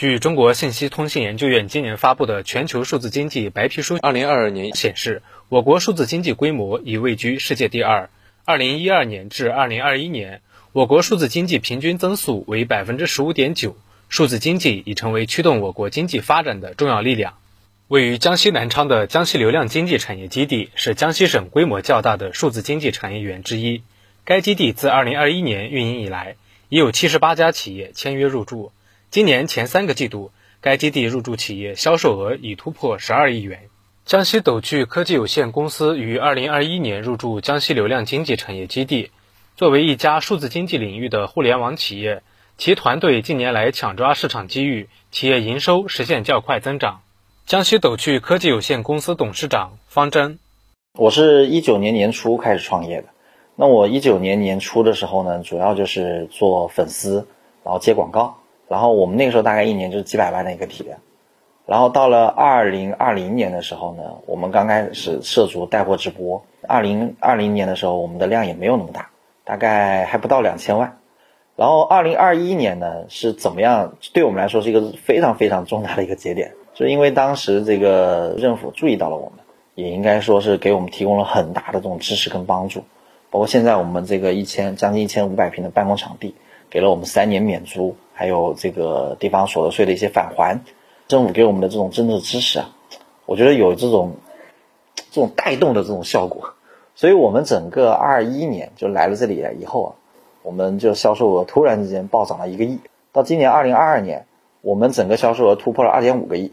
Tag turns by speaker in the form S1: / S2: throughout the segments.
S1: 据中国信息通信研究院今年发布的《全球数字经济白皮书》（二零二二年）显示，我国数字经济规模已位居世界第二。二零一二年至二零二一年，我国数字经济平均增速为百分之十五点九，数字经济已成为驱动我国经济发展的重要力量。位于江西南昌的江西流量经济产业基地是江西省规模较大的数字经济产业园之一。该基地自二零二一年运营以来，已有七十八家企业签约入驻。今年前三个季度，该基地入驻企业销售额已突破十二亿元。江西斗趣科技有限公司于二零二一年入驻江西流量经济产业基地。作为一家数字经济领域的互联网企业，其团队近年来抢抓市场机遇，企业营收实现较快增长。江西斗趣科技有限公司董事长方真，
S2: 我是一九年年初开始创业的。那我一九年年初的时候呢，主要就是做粉丝，然后接广告。然后我们那个时候大概一年就是几百万的一个体量，然后到了二零二零年的时候呢，我们刚开始涉足带货直播。二零二零年的时候，我们的量也没有那么大，大概还不到两千万。然后二零二一年呢，是怎么样？对我们来说是一个非常非常重大的一个节点，就是因为当时这个政府注意到了我们，也应该说是给我们提供了很大的这种支持跟帮助。包括现在我们这个一千将近一千五百平的办公场地，给了我们三年免租。还有这个地方所得税的一些返还，政府给我们的这种政策支持啊，我觉得有这种这种带动的这种效果，所以我们整个二一年就来了这里以后啊，我们就销售额突然之间暴涨了一个亿，到今年二零二二年，我们整个销售额突破了二点五个亿。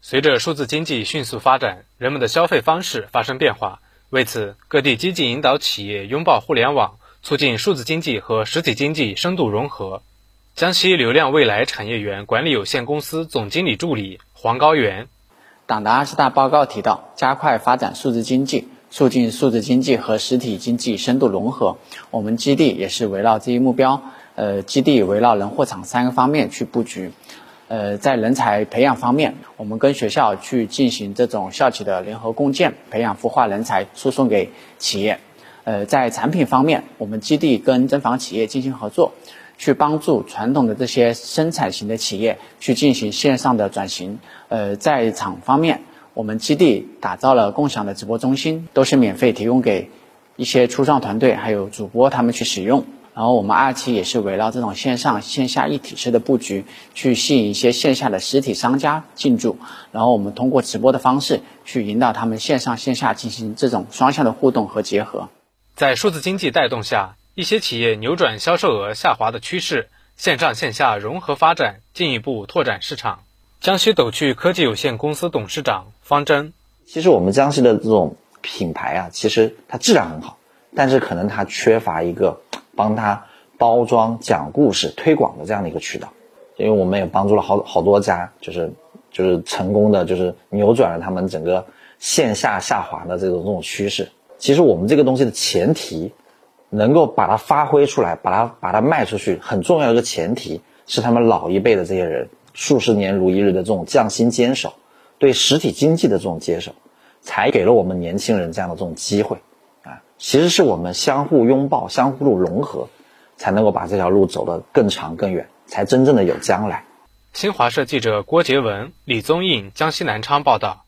S1: 随着数字经济迅速发展，人们的消费方式发生变化，为此各地积极引导企业拥抱互联网，促进数字经济和实体经济深度融合。江西流量未来产业园管理有限公司总经理助理黄高原，
S3: 党的二十大报告提到，加快发展数字经济，促进数字经济和实体经济深度融合。我们基地也是围绕这一目标，呃，基地围绕人、货、场三个方面去布局。呃，在人才培养方面，我们跟学校去进行这种校企的联合共建，培养孵化人才，输送给企业。呃，在产品方面，我们基地跟增房企业进行合作。去帮助传统的这些生产型的企业去进行线上的转型。呃，在厂方面，我们基地打造了共享的直播中心，都是免费提供给一些初创团队还有主播他们去使用。然后我们二期也是围绕这种线上线下一体式的布局，去吸引一些线下的实体商家进驻。然后我们通过直播的方式去引导他们线上线下进行这种双向的互动和结合。
S1: 在数字经济带动下。一些企业扭转销售额下滑的趋势，线上线下融合发展，进一步拓展市场。江西抖趣科技有限公司董事长方真，
S2: 其实我们江西的这种品牌啊，其实它质量很好，但是可能它缺乏一个帮它包装、讲故事、推广的这样的一个渠道。因为我们也帮助了好好多家，就是就是成功的，就是扭转了他们整个线下下滑的这种这种趋势。其实我们这个东西的前提。能够把它发挥出来，把它把它卖出去，很重要的一个前提是他们老一辈的这些人数十年如一日的这种匠心坚守，对实体经济的这种接受，才给了我们年轻人这样的这种机会啊！其实是我们相互拥抱、相互融合，才能够把这条路走得更长更远，才真正的有将来。
S1: 新华社记者郭杰文、李宗印，江西南昌报道。